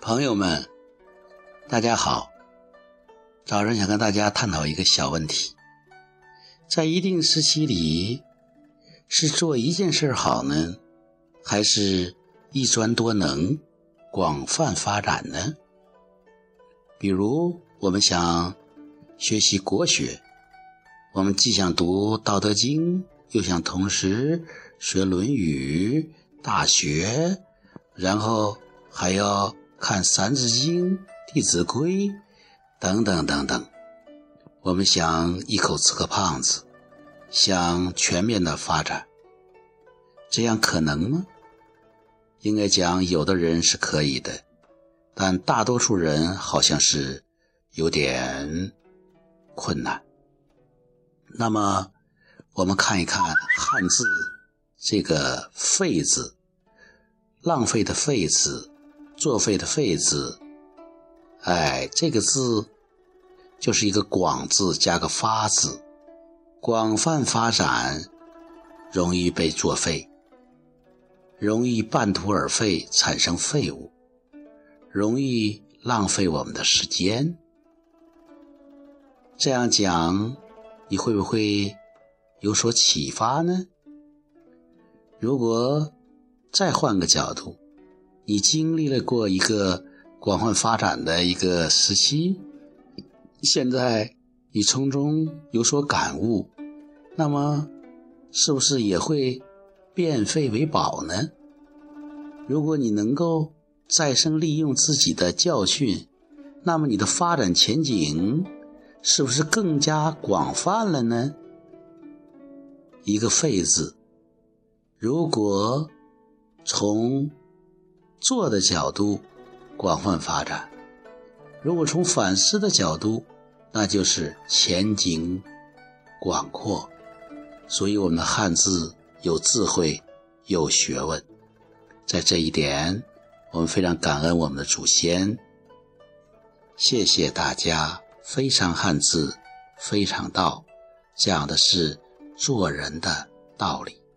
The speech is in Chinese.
朋友们，大家好。早上想跟大家探讨一个小问题：在一定时期里，是做一件事好呢，还是一专多能、广泛发展呢？比如，我们想学习国学，我们既想读《道德经》，又想同时学《论语》《大学》，然后还要。看《三字经》《弟子规》等等等等，我们想一口吃个胖子，想全面的发展，这样可能吗？应该讲，有的人是可以的，但大多数人好像是有点困难。那么，我们看一看汉字这个“废”字，浪费的“废”字。作废的废字，哎，这个字就是一个广字加个发字，广泛发展容易被作废，容易半途而废，产生废物，容易浪费我们的时间。这样讲，你会不会有所启发呢？如果再换个角度。你经历了过一个广泛发展的一个时期，现在你从中有所感悟，那么是不是也会变废为宝呢？如果你能够再生利用自己的教训，那么你的发展前景是不是更加广泛了呢？一个“废”字，如果从做的角度广泛发展，如果从反思的角度，那就是前景广阔。所以我们的汉字有智慧、有学问，在这一点，我们非常感恩我们的祖先。谢谢大家，非常汉字，非常道，讲的是做人的道理。